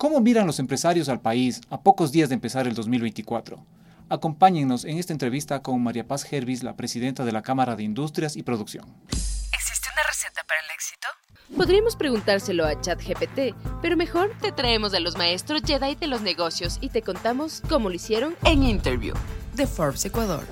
¿Cómo miran los empresarios al país a pocos días de empezar el 2024? Acompáñennos en esta entrevista con María Paz Gervis, la presidenta de la Cámara de Industrias y Producción. ¿Existe una receta para el éxito? Podríamos preguntárselo a ChatGPT, pero mejor te traemos a los maestros Jedi de los negocios y te contamos cómo lo hicieron en Interview de Forbes Ecuador.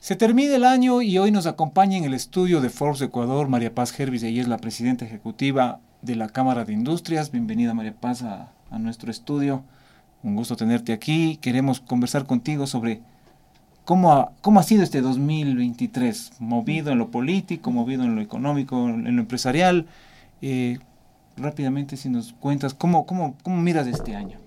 Se termina el año y hoy nos acompaña en el estudio de Forbes Ecuador María Paz Gervis, ella es la presidenta ejecutiva de la Cámara de Industrias. Bienvenida María Paz a, a nuestro estudio. Un gusto tenerte aquí. Queremos conversar contigo sobre cómo ha, cómo ha sido este 2023, movido en lo político, movido en lo económico, en lo empresarial. Eh, rápidamente, si nos cuentas, ¿cómo, cómo, cómo miras este año?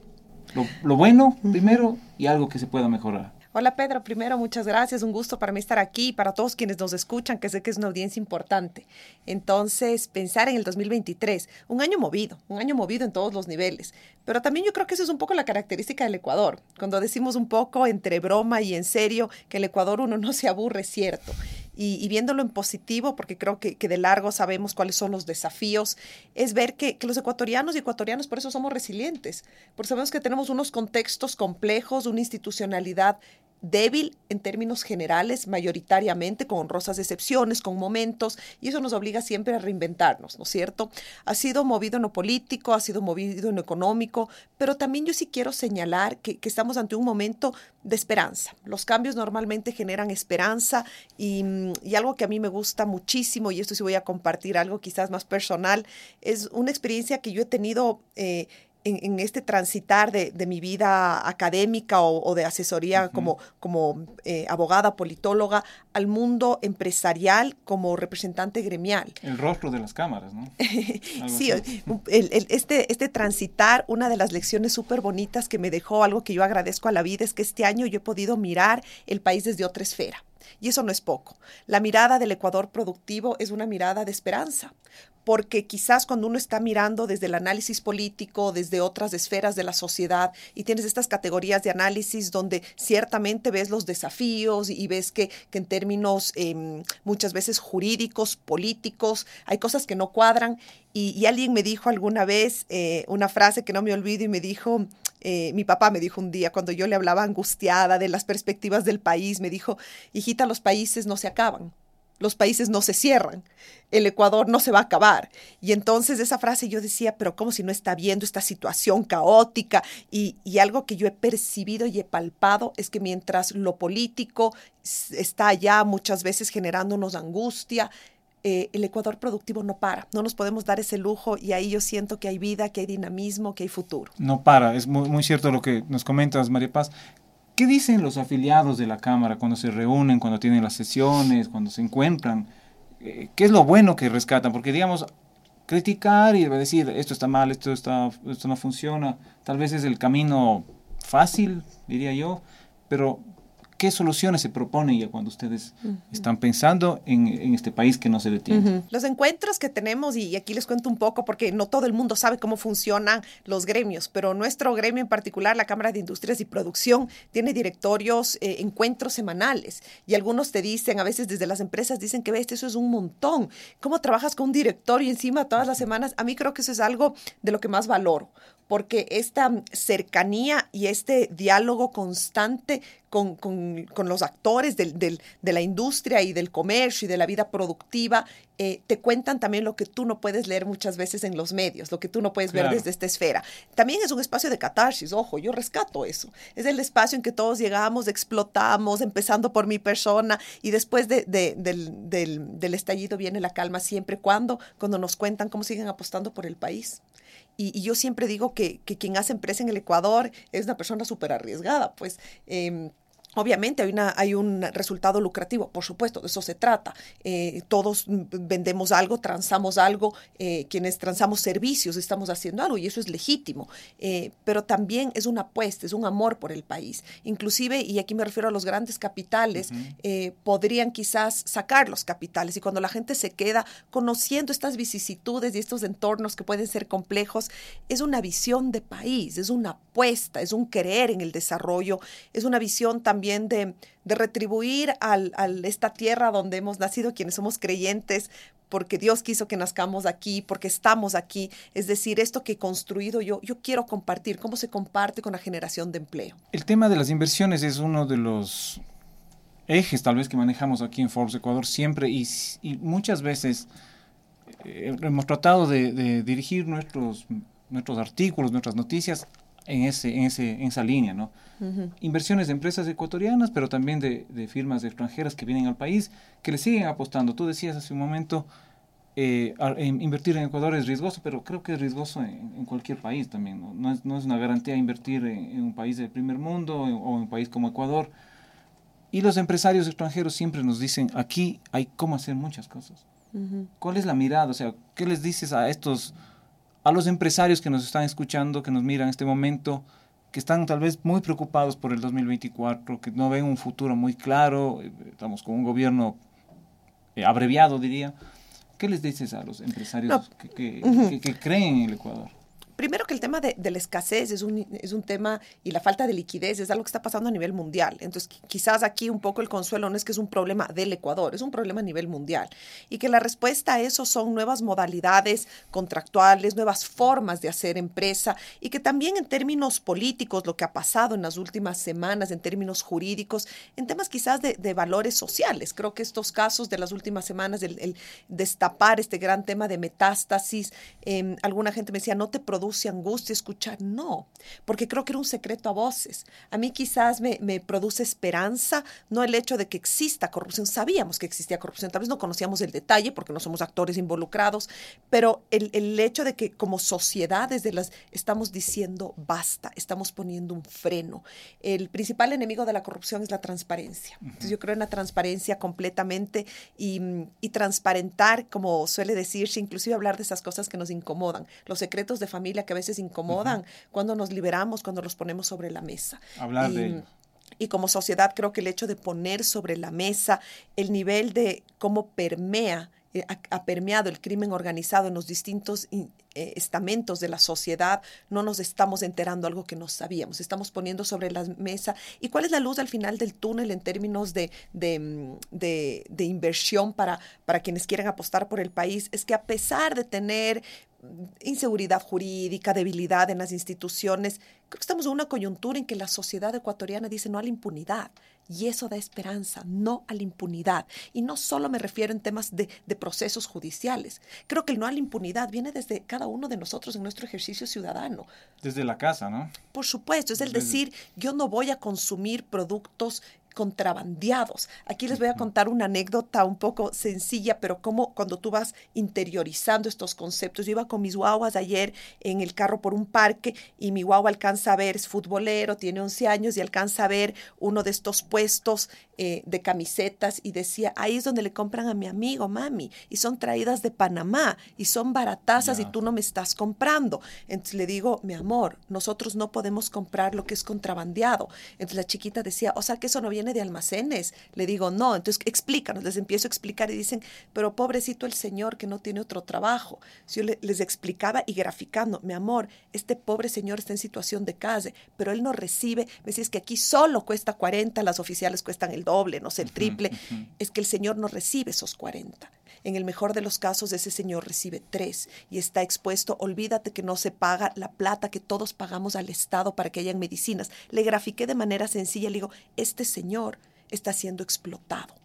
Lo, lo bueno primero y algo que se pueda mejorar. Hola Pedro, primero muchas gracias, un gusto para mí estar aquí y para todos quienes nos escuchan, que sé que es una audiencia importante. Entonces, pensar en el 2023, un año movido, un año movido en todos los niveles, pero también yo creo que eso es un poco la característica del Ecuador, cuando decimos un poco entre broma y en serio que el Ecuador uno no se aburre, cierto. Y, viéndolo en positivo, porque creo que, de largo sabemos cuáles son los desafíos, es ver que, que, los ecuatorianos y ecuatorianos por eso somos resilientes, porque sabemos que tenemos unos contextos complejos, una institucionalidad débil en términos generales, mayoritariamente, con honrosas excepciones, con momentos, y eso nos obliga siempre a reinventarnos, ¿no es cierto? Ha sido movido en lo político, ha sido movido en lo económico, pero también yo sí quiero señalar que, estamos ante un momento de esperanza. Los cambios normalmente generan esperanza y, y, algo que a mí me gusta muchísimo, y esto sí voy a compartir algo quizás más personal, es una experiencia que yo he tenido. Eh, en, este transitar de, mi vida académica o, de asesoría como, como eh, abogada, politóloga, al mundo empresarial como representante gremial. El rostro de las cámaras, ¿no? sí, este, este transitar, una de las lecciones súper bonitas que me dejó, algo que yo agradezco a la vida, es que este año yo he podido mirar el país desde otra esfera. Y eso no es poco. La mirada del Ecuador productivo es una mirada de esperanza, porque quizás cuando uno está mirando desde el análisis político, desde otras esferas de la sociedad, y tienes estas categorías de análisis donde ciertamente ves los desafíos y ves que, en términos em, muchas veces jurídicos, políticos, hay cosas que no cuadran. Y, alguien me dijo alguna vez eh, una frase que no me olvido y me dijo, eh, mi papá me dijo un día, cuando yo le hablaba angustiada de las perspectivas del país, me dijo, hijita, los países no se acaban, los países no se cierran, el Ecuador no se va a acabar. Y entonces esa frase yo decía, pero ¿cómo si no está viendo esta situación caótica? Y, y algo que yo he percibido y he palpado es que mientras lo político está allá muchas veces generándonos angustia, eh, el Ecuador productivo no para, no nos podemos dar ese lujo y ahí yo siento que hay vida, que hay dinamismo, que hay futuro. No para, es muy, muy cierto lo que nos comentas, María Paz. ¿Qué dicen los afiliados de la Cámara cuando se reúnen, cuando tienen las sesiones, cuando se encuentran? Eh, ¿Qué es lo bueno que rescatan? Porque, digamos, criticar y decir esto está mal, esto, está, esto no funciona, tal vez es el camino fácil, diría yo, pero ¿Qué soluciones se proponen ya cuando ustedes están pensando en, este país que no se detiene? Los encuentros que tenemos, y aquí les cuento un poco, porque no todo el mundo sabe cómo funcionan los gremios, pero nuestro gremio en particular, la Cámara de Industrias y Producción, tiene directorios, eh, encuentros semanales. Y algunos te dicen, a veces desde las empresas dicen que ves, eso es un montón. ¿Cómo trabajas con un directorio encima todas las semanas? A mí creo que eso es algo de lo que más valoro, porque esta cercanía y este diálogo constante con, los actores de la industria y del comercio y de la vida productiva, eh, te cuentan también lo que tú no puedes leer muchas veces en los medios, lo que tú no puedes ver desde esta esfera. También es un espacio de catarsis, ojo, yo rescato eso. Es el espacio en que todos llegamos, explotamos, empezando por mi persona y después del, del estallido viene la calma siempre. ¿Cuándo? Cuando nos cuentan cómo siguen apostando por el país. Y, yo siempre digo que, que, quien hace empresa en el Ecuador es una persona súper arriesgada, pues eh, Obviamente hay, una, hay un resultado lucrativo, por supuesto, de eso se trata. Eh, todos vendemos algo, transamos algo, eh, quienes transamos servicios estamos haciendo algo y eso es legítimo, eh, pero también es una apuesta, es un amor por el país. Inclusive, y aquí me refiero a los grandes capitales, podrían quizás sacar los capitales y cuando la gente se queda conociendo estas vicisitudes y estos entornos que pueden ser complejos, es una visión de país, es una apuesta, es un querer en el desarrollo, es una visión también de, retribuir a esta tierra donde hemos nacido, quienes somos creyentes, porque Dios quiso que nazcamos aquí, porque estamos aquí. Es decir, esto que he construido yo, yo quiero compartir, cómo se comparte con la generación de empleo. El tema de las inversiones es uno de los ejes tal vez que manejamos aquí en Forbes Ecuador siempre y, muchas veces eh, hemos tratado de, dirigir nuestros, nuestros artículos, nuestras noticias en, ese, en, ese, en esa línea, ¿no? Inversiones de empresas ecuatorianas, pero también de, firmas extranjeras que vienen al país, que le siguen apostando. Tú decías hace un momento, eh, invertir en Ecuador es riesgoso, pero creo que es riesgoso en, cualquier país también. ¿no? No, es, no es una garantía invertir en, un país del primer mundo o en un país como Ecuador. Y los empresarios extranjeros siempre nos dicen, aquí hay cómo hacer muchas cosas. ¿Cuál es la mirada? O sea, ¿qué les dices a estos, a los empresarios que nos están escuchando, que nos miran en este momento, que están tal vez muy preocupados por el 2024, que no ven un futuro muy claro, eh, estamos con un gobierno eh, abreviado, diría. ¿Qué les dices a los empresarios que, que creen en el Ecuador? Primero que el tema de, la escasez es un, es un tema y la falta de liquidez es algo que está pasando a nivel mundial. Entonces, quizás aquí un poco el consuelo no es que es un problema del Ecuador, es un problema a nivel mundial. Y que la respuesta a eso son nuevas modalidades contractuales, nuevas formas de hacer empresa y que también en términos políticos, lo que ha pasado en las últimas semanas, en términos jurídicos, en temas quizás de, valores sociales. Creo que estos casos de las últimas semanas, el, destapar este gran tema de metástasis, em, alguna gente me decía, no te produce produce angustia escuchar, no, porque creo que era un secreto a voces. A mí quizás me, me, produce esperanza, no el hecho de que exista corrupción, sabíamos que existía corrupción, tal vez no conocíamos el detalle porque no somos actores involucrados, pero el, el hecho de que como sociedad desde las estamos diciendo basta, estamos poniendo un freno. El principal enemigo de la corrupción es la transparencia. Entonces yo creo en la transparencia completamente y, y transparentar, como suele decirse, inclusive hablar de esas cosas que nos incomodan, los secretos de familia que a veces incomodan, cuando nos liberamos, cuando los ponemos sobre la mesa. Hablar y, de Y como sociedad creo que el hecho de poner sobre la mesa el nivel de cómo permea eh, ha, permeado el crimen organizado en los distintos eh, estamentos de la sociedad, no nos estamos enterando algo que no sabíamos, estamos poniendo sobre la mesa. ¿Y cuál es la luz al final del túnel en términos de, de, mm, inversión para, quienes quieren apostar por el país? Es que a pesar de tener inseguridad jurídica, debilidad en las instituciones. Creo que estamos en una coyuntura en que la sociedad ecuatoriana dice no a la impunidad. Y eso da esperanza, no a la impunidad. Y no solo me refiero en temas de, de, procesos judiciales. Creo que el no a la impunidad viene desde cada uno de nosotros en nuestro ejercicio ciudadano. Desde la casa, ¿no? Por supuesto, es el decir, yo no voy a consumir productos contrabandeados. Aquí les voy a contar una anécdota un poco sencilla, pero como cuando tú vas interiorizando estos conceptos. Yo iba con mis guaguas ayer en el carro por un parque y mi guagua alcanza a ver, es futbolero, tiene 11 años y alcanza a ver uno de estos puestos eh, de camisetas y decía, ahí es donde le compran a mi amigo, mami, y son traídas de Panamá y son baratazas y tú no me estás comprando. Entonces le digo, mi amor, nosotros no podemos comprar lo que es contrabandeado. Entonces la chiquita decía, o sea que eso no viene de almacenes. Le digo, no, entonces explícanos, les empiezo a explicar y dicen, pero pobrecito el señor que no tiene otro trabajo. Si yo les explicaba y graficando, mi amor, este pobre señor está en situación de calle, pero él no recibe, me decís que aquí solo cuesta 40, las oficiales cuestan el doble, no sé, el triple, es que el señor no recibe esos 40. En el mejor de los casos, ese señor recibe tres y está expuesto. Olvídate que no se paga la plata que todos pagamos al Estado para que hayan medicinas. Le grafiqué de manera sencilla. Le digo, este señor está siendo explotado.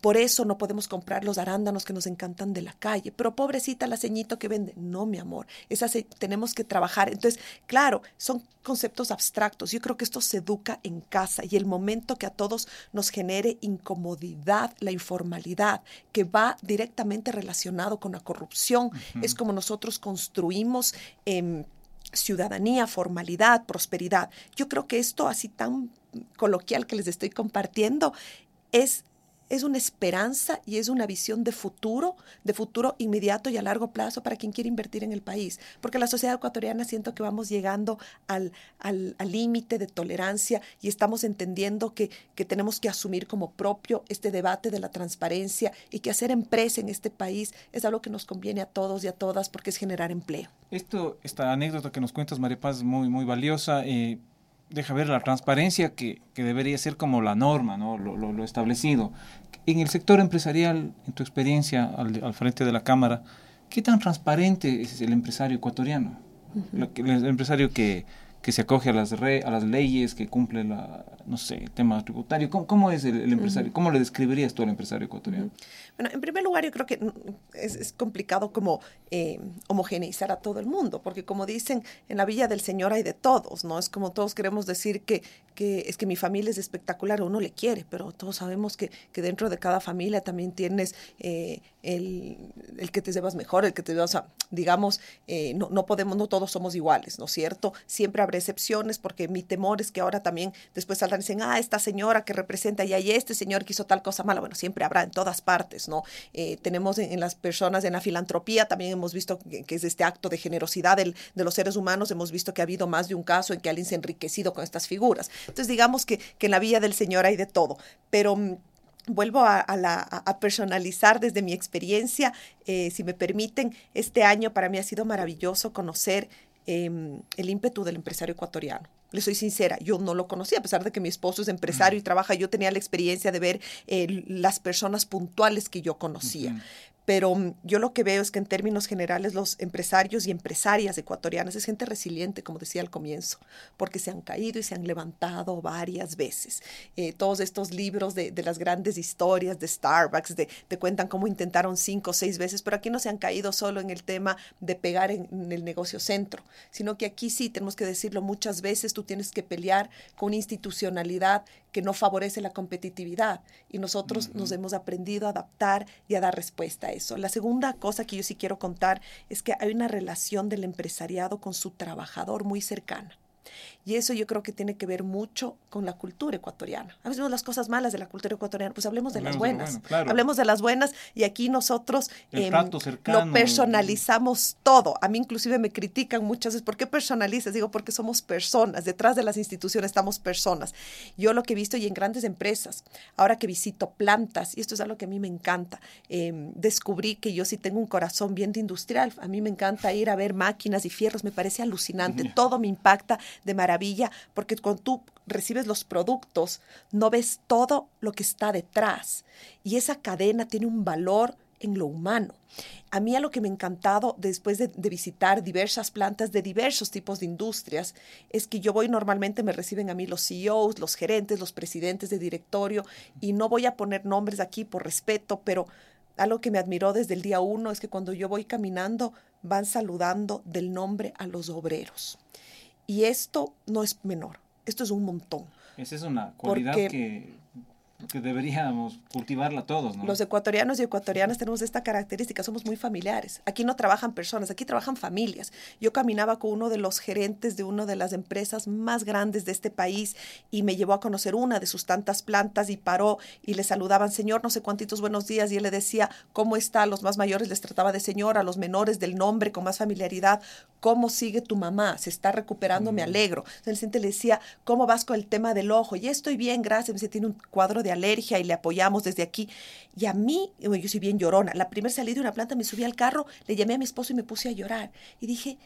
Por eso no podemos comprar los arándanos que nos encantan de la calle. Pero pobrecita la ceñito que vende. No, mi amor. Esa tenemos que trabajar. Entonces, claro, son conceptos abstractos. Yo creo que esto se educa en casa y el momento que a todos nos genere incomodidad, la informalidad, que va directamente relacionado con la corrupción, es como nosotros construimos. Em, ciudadanía, formalidad, prosperidad. Yo creo que esto así tan coloquial que les estoy compartiendo es es una esperanza y es una visión de futuro, de futuro inmediato y a largo plazo para quien quiere invertir en el país. Porque la sociedad ecuatoriana siento que vamos llegando al límite de tolerancia y estamos entendiendo que, que tenemos que asumir como propio este debate de la transparencia y que hacer empresa en este país es algo que nos conviene a todos y a todas porque es generar empleo. Esto, esta anécdota que nos cuentas, María Paz, muy, muy valiosa. Eh, deja ver la transparencia que, que, debería ser como la norma, ¿no? Lo, lo, lo, establecido. En el sector empresarial, en tu experiencia al, al, frente de la Cámara, ¿qué tan transparente es el empresario ecuatoriano? Uh -huh. El empresario que, que se acoge a las, re, a las leyes, que cumple la, no sé, el tema tributario. ¿Cómo, cómo es el, el empresario? Uh -huh. ¿Cómo le describirías tú al empresario ecuatoriano? Uh -huh. Bueno, en primer lugar, yo creo que es, es complicado como eh, homogeneizar a todo el mundo, porque como dicen, en la Villa del Señor hay de todos, ¿no? Es como todos queremos decir que, que es que mi familia es espectacular, uno le quiere, pero todos sabemos que, que dentro de cada familia también tienes eh, el, el, que te llevas mejor, el que te llevas, digamos, eh, no, no podemos, no todos somos iguales, ¿no es cierto? Siempre habrá excepciones, porque mi temor es que ahora también después saldrán y dicen, ah, esta señora que representa y hay este señor que hizo tal cosa mala, bueno, siempre habrá en todas partes, ¿no? Eh, tenemos en, las personas, en la filantropía, también hemos visto que, es este acto de generosidad del, de los seres humanos, hemos visto que ha habido más de un caso en que alguien se ha enriquecido con estas figuras. Entonces, digamos que, que en la vía del Señor hay de todo, pero mm, vuelvo a, a, la, a, personalizar desde mi experiencia, eh, si me permiten, este año para mí ha sido maravilloso conocer eh, el ímpetu del empresario ecuatoriano. Le soy sincera, yo no lo conocía, a pesar de que mi esposo es empresario y trabaja, yo tenía la experiencia de ver eh, las personas puntuales que yo conocía. Uh -huh pero mm, yo lo que veo es que en términos generales los empresarios y empresarias ecuatorianas es gente resiliente, como decía al comienzo, porque se han caído y se han levantado varias veces. Eh, todos estos libros de, de, las grandes historias de Starbucks, de, te cuentan cómo intentaron cinco o seis veces, pero aquí no se han caído solo en el tema de pegar en, en el negocio centro, sino que aquí sí, tenemos que decirlo muchas veces, tú tienes que pelear con una institucionalidad que no favorece la competitividad y nosotros uh -huh. nos hemos aprendido a adaptar y a dar respuesta eso. La segunda cosa que yo sí quiero contar es que hay una relación del empresariado con su trabajador muy cercana. Y eso yo creo que tiene que ver mucho con la cultura ecuatoriana. A veces vemos las cosas malas de la cultura ecuatoriana, pues hablemos de las buenas. De bueno, claro. Hablemos de las buenas y aquí nosotros eh, lo personalizamos todo. A mí inclusive me critican muchas veces, ¿por qué personalizas? Digo, porque somos personas, detrás de las instituciones estamos personas. Yo lo que he visto y en grandes empresas, ahora que visito plantas, y esto es algo que a mí me encanta, eh, descubrí que yo sí tengo un corazón bien de industrial. A mí me encanta ir a ver máquinas y fierros, me parece alucinante, todo me impacta de maravilla, porque cuando tú recibes los productos, no ves todo lo que está detrás. Y esa cadena tiene un valor en lo humano. A mí a lo que me ha encantado después de, de, visitar diversas plantas de diversos tipos de industrias es que yo voy normalmente, me reciben a mí los CEOs, los gerentes, los presidentes de directorio y no voy a poner nombres aquí por respeto, pero algo que me admiró desde el día uno es que cuando yo voy caminando van saludando del nombre a los obreros. Y esto no es menor, esto es un montón. Esa es una cualidad Porque, que que deberíamos cultivarla todos, ¿no? Los ecuatorianos y ecuatorianas tenemos esta característica, somos muy familiares. Aquí no trabajan personas, aquí trabajan familias. Yo caminaba con uno de los gerentes de una de las empresas más grandes de este país y me llevó a conocer una de sus tantas plantas y paró y le saludaban, señor, no sé cuántitos buenos días, y él le decía, ¿cómo está? A los más mayores les trataba de señor, a los menores del nombre con más familiaridad, ¿cómo sigue tu mamá? Se está recuperando, mm. me alegro. Entonces el le decía, ¿cómo vas con el tema del ojo? Y estoy bien, gracias. Me dice, tiene un cuadro de alergia y le apoyamos desde aquí. Y a mí, yo soy bien llorona, la primera salida de una planta me subí al carro, le llamé a mi esposo y me puse a llorar. Y dije,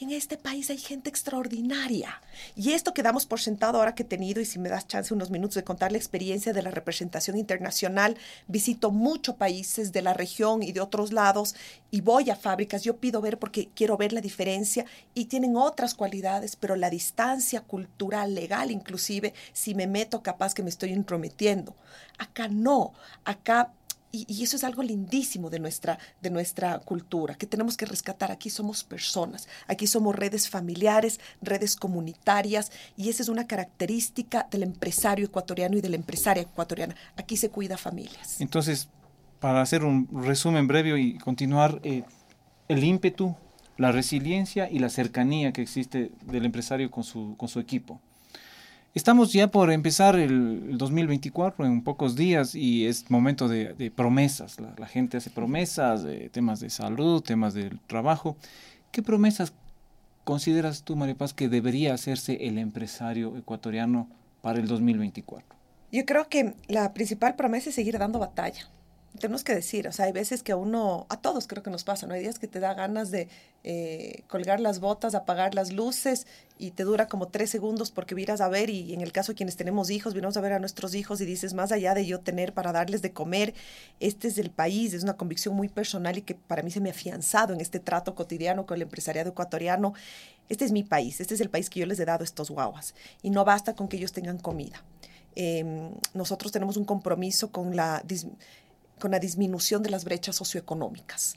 en este país hay gente extraordinaria. Y esto que damos por sentado ahora que he tenido, y si me das chance unos minutos de contar la experiencia de la representación internacional, visito muchos países de la región y de otros lados y voy a fábricas, yo pido ver porque quiero ver la diferencia y tienen otras cualidades, pero la distancia cultural, legal inclusive, si me meto capaz que me estoy intrometiendo. Acá no, acá y, eso es algo lindísimo de nuestra, de nuestra cultura, que tenemos que rescatar. Aquí somos personas, aquí somos redes familiares, redes comunitarias, y esa es una característica del empresario ecuatoriano y de la empresaria ecuatoriana. Aquí se cuida familias. Entonces, para hacer un resumen breve y continuar, eh, el ímpetu, la resiliencia y la cercanía que existe del empresario con su, con su equipo. Estamos ya por empezar el, 2024 en pocos días y es momento de, promesas. La, gente hace promesas, de temas de salud, temas del trabajo. ¿Qué promesas consideras tú, María Paz, que debería hacerse el empresario ecuatoriano para el 2024? Yo creo que la principal promesa es seguir dando batalla tenemos que decir, o sea, hay veces que a uno, a todos creo que nos pasa, ¿no? Hay días que te da ganas de eh, colgar las botas, apagar las luces y te dura como tres segundos porque miras a ver y en el caso de quienes tenemos hijos, vinimos a ver a nuestros hijos y dices, más allá de yo tener para darles de comer, este es el país, es una convicción muy personal y que para mí se me ha afianzado en este trato cotidiano con el empresariado ecuatoriano. Este es mi país, este es el país que yo les he dado a estos guaguas y no basta con que ellos tengan comida. Em, nosotros tenemos un compromiso con la con la disminución de las brechas socioeconómicas.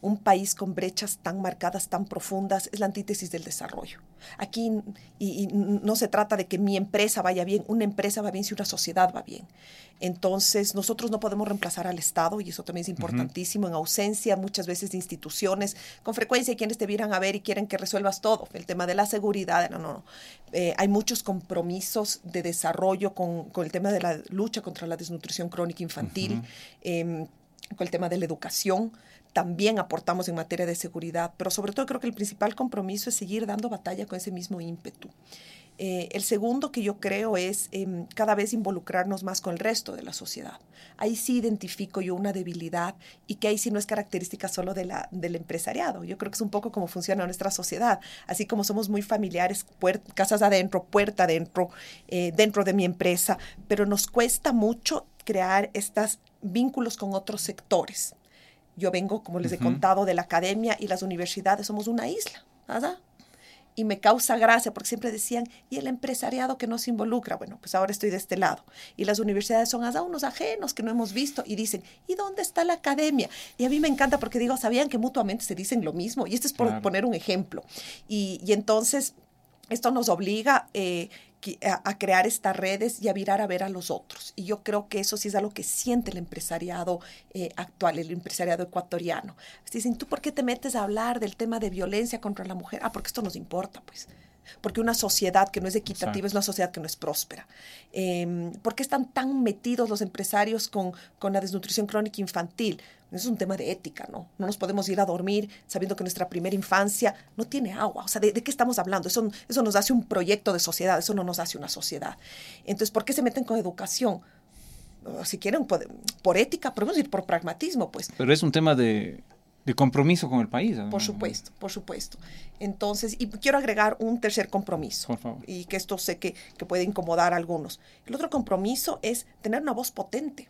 Un país con brechas tan marcadas, tan profundas, es la antítesis del desarrollo. Aquí y, no se trata de que mi empresa vaya bien, una empresa va bien si una sociedad va bien. Entonces, nosotros no podemos reemplazar al Estado, y eso también es importantísimo, en ausencia muchas veces de instituciones. Con frecuencia hay quienes te vieran a ver y quieren que resuelvas todo. El tema de la seguridad, no, no, no. Eh, hay muchos compromisos de desarrollo con, el tema de la lucha contra la desnutrición crónica infantil, em, con el tema de la educación también aportamos en materia de seguridad, pero sobre todo creo que el principal compromiso es seguir dando batalla con ese mismo ímpetu. Eh, el segundo que yo creo es em, cada vez involucrarnos más con el resto de la sociedad. Ahí sí identifico yo una debilidad y que ahí sí no es característica solo de la, del empresariado. Yo creo que es un poco como funciona nuestra sociedad. Así como somos muy familiares, casas adentro, puerta adentro, eh, dentro de mi empresa, pero nos cuesta mucho crear estos vínculos con otros sectores. Yo vengo, como les he contado, de la academia y las universidades somos una isla, ¿verdad? Y me causa gracia porque siempre decían, ¿y el empresariado que nos involucra? Bueno, pues ahora estoy de este lado. Y las universidades son hasta unos ajenos que no hemos visto y dicen, ¿y dónde está la academia? Y a mí me encanta porque digo, sabían que mutuamente se dicen lo mismo. Y esto es por poner un ejemplo. Y, y entonces esto nos obliga eh, a, crear estas redes y a virar a ver a los otros. Y yo creo que eso sí es algo que siente el empresariado eh, actual, el empresariado ecuatoriano. Dicen, ¿tú por qué te metes a hablar del tema de violencia contra la mujer? Ah, porque esto nos importa, pues porque una sociedad que no es equitativa es una sociedad que no es próspera. Eh, ¿Por qué están tan metidos los empresarios con, con la desnutrición crónica infantil? Eso es un tema de ética, ¿no? No nos podemos ir a dormir sabiendo que nuestra primera infancia no tiene agua. O sea, ¿de, qué estamos hablando? Eso, eso nos hace un proyecto de sociedad, eso no nos hace una sociedad. Entonces, ¿por qué se meten con educación? si quieren, por, por ética, podemos ir por pragmatismo, pues. Pero es un tema de, de compromiso con el país. Por supuesto, por supuesto. Entonces, y quiero agregar un tercer compromiso. Por favor. Y que esto sé que, que puede incomodar a algunos. El otro compromiso es tener una voz potente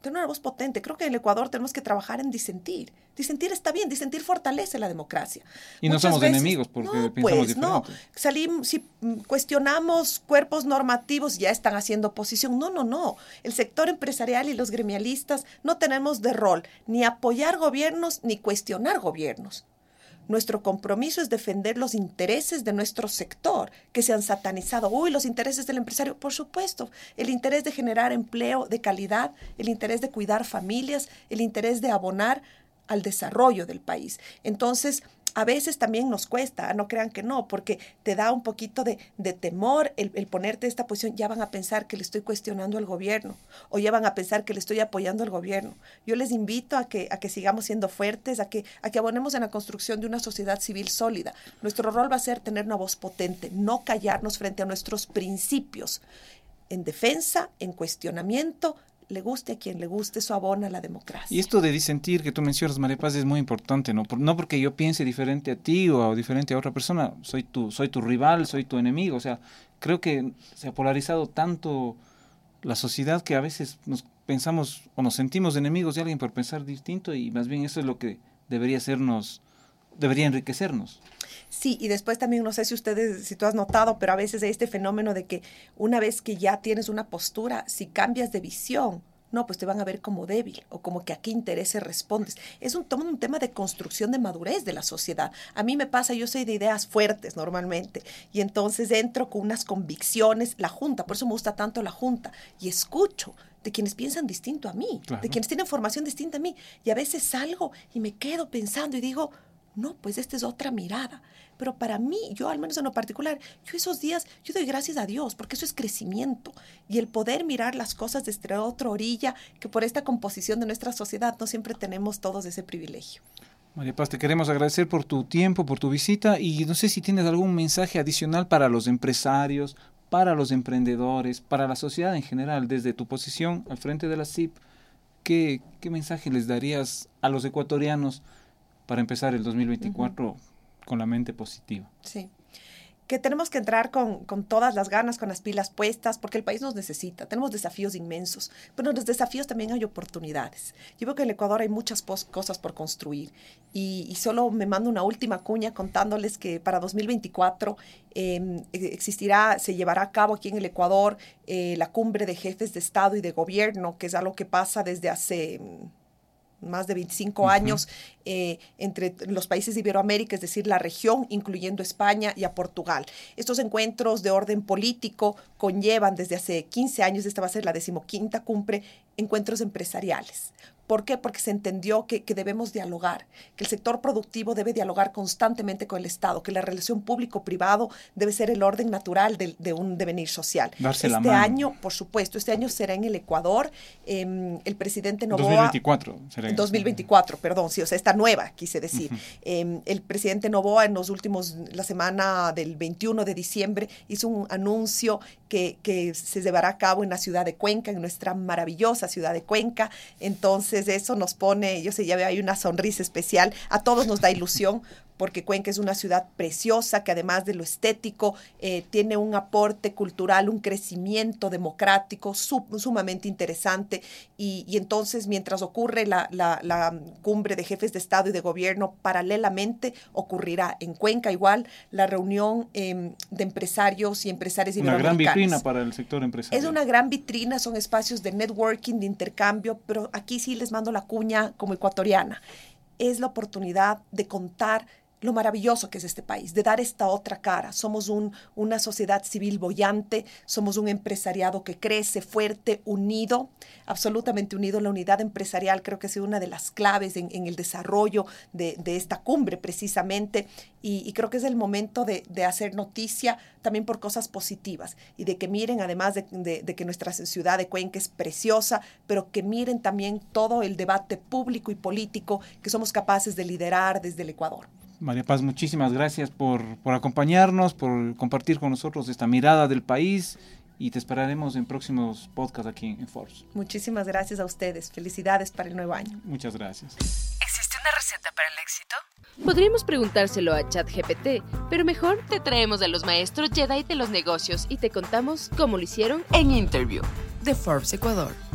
tener una voz potente. Creo que en el Ecuador tenemos que trabajar en disentir. Disentir está bien, disentir fortalece la democracia. Y no somos enemigos porque no, pensamos pues, No, salimos, si cuestionamos cuerpos normativos, ya están haciendo oposición. No, no, no. El sector empresarial y los gremialistas no tenemos de rol ni apoyar gobiernos ni cuestionar gobiernos. Nuestro compromiso es defender los intereses de nuestro sector, que se han satanizado. Uy, los intereses del empresario, por supuesto. El interés de generar empleo de calidad, el interés de cuidar familias, el interés de abonar al desarrollo del país. Entonces, a veces también nos cuesta, no crean que no, porque te da un poquito de, temor el, ponerte en esta posición. Ya van a pensar que le estoy cuestionando al gobierno o ya van a pensar que le estoy apoyando al gobierno. Yo les invito a que, a que sigamos siendo fuertes, a que, a que abonemos en la construcción de una sociedad civil sólida. Nuestro rol va a ser tener una voz potente, no callarnos frente a nuestros principios en defensa, en cuestionamiento, le guste a quien le guste, eso abona la democracia. Y esto de disentir que tú mencionas, María Paz, es muy importante, ¿no? no porque yo piense diferente a ti o diferente a otra persona, soy tu, soy tu rival, soy tu enemigo. O sea, creo que se ha polarizado tanto la sociedad que a veces nos pensamos o nos sentimos enemigos de alguien por pensar distinto y más bien eso es lo que debería hacernos, debería enriquecernos. Sí, y después también, no sé si ustedes, si tú has notado, pero a veces hay este fenómeno de que una vez que ya tienes una postura, si cambias de visión, no, pues te van a ver como débil o como que a qué interés respondes. Es un, un tema de construcción de madurez de la sociedad. A mí me pasa, yo soy de ideas fuertes normalmente y entonces entro con unas convicciones, la Junta, por eso me gusta tanto la Junta y escucho de quienes piensan distinto a mí, de quienes tienen formación distinta a mí y a veces salgo y me quedo pensando y digo, No, pues esta es otra mirada. Pero para mí, yo al menos en lo particular, yo esos días, yo doy gracias a Dios, porque eso es crecimiento. Y el poder mirar las cosas desde otra orilla, que por esta composición de nuestra sociedad no siempre tenemos todos ese privilegio. María Paz, te queremos agradecer por tu tiempo, por tu visita y no sé si tienes algún mensaje adicional para los empresarios, para los emprendedores, para la sociedad en general, desde tu posición al frente de la CIP. ¿Qué, qué mensaje les darías a los ecuatorianos para empezar el 2024 con la mente positiva? Sí que tenemos que entrar con, con, todas las ganas, con las pilas puestas, porque el país nos necesita. Tenemos desafíos inmensos, pero en los desafíos también hay oportunidades. Yo veo que en el Ecuador hay muchas cosas por construir y, solo me mando una última cuña contándoles que para 2024 em, e, existirá, se llevará a cabo aquí en el Ecuador eh, la cumbre de jefes de Estado y de Gobierno, que es algo que pasa desde hace más de 25 años eh, entre los países de Iberoamérica, es decir, la región, incluyendo España y a Portugal. Estos encuentros de orden político conllevan desde hace 15 años, esta va a ser la decimoquinta cumbre, encuentros empresariales. ¿Por qué? Porque se entendió que, debemos dialogar, que el sector productivo debe dialogar constantemente con el Estado, que la relación público-privado debe ser el orden natural de, un devenir social. Darse este la año, por supuesto, este año será en el Ecuador. Em, el presidente Novoa. 2024 será. 2024, perdón, sí, o sea, esta nueva, quise decir. Em, el presidente Novoa en los últimos, la semana del 21 de diciembre, hizo un anuncio que, que se llevará a cabo en la ciudad de Cuenca, en nuestra maravillosa ciudad de Cuenca. Entonces, eso nos pone, yo sé, ya veo hay una sonrisa especial, a todos nos da ilusión porque Cuenca es una ciudad preciosa que además de lo estético eh, tiene un aporte cultural, un crecimiento democrático sumamente interesante y, entonces mientras ocurre la, cumbre de jefes de Estado y de Gobierno, paralelamente ocurrirá en Cuenca igual la reunión em, de empresarios y empresarias Una gran vitrina para el sector empresarial. Es una gran vitrina, son espacios de networking, de intercambio, pero aquí sí les mando la cuña como ecuatoriana. Es la oportunidad de contar lo maravilloso que es este país, de dar esta otra cara. Somos un, una sociedad civil bollante, somos un empresariado que crece fuerte, unido, absolutamente unido. La unidad empresarial creo que ha sido una de las claves en, el desarrollo de, esta cumbre precisamente y, creo que es el momento de, hacer noticia también por cosas positivas y de que miren, además de, de que nuestra ciudad de Cuenca es preciosa, pero que miren también todo el debate público y político que somos capaces de liderar desde el Ecuador. María Paz, muchísimas gracias por, acompañarnos, por compartir con nosotros esta mirada del país y te esperaremos en próximos podcasts aquí en Forbes. Muchísimas gracias a ustedes. Felicidades para el nuevo año. Muchas gracias. ¿Existe una receta para el éxito? Podríamos preguntárselo a ChatGPT, pero mejor te traemos a los maestros Jedi de los negocios y te contamos cómo lo hicieron en Interview de Forbes Ecuador.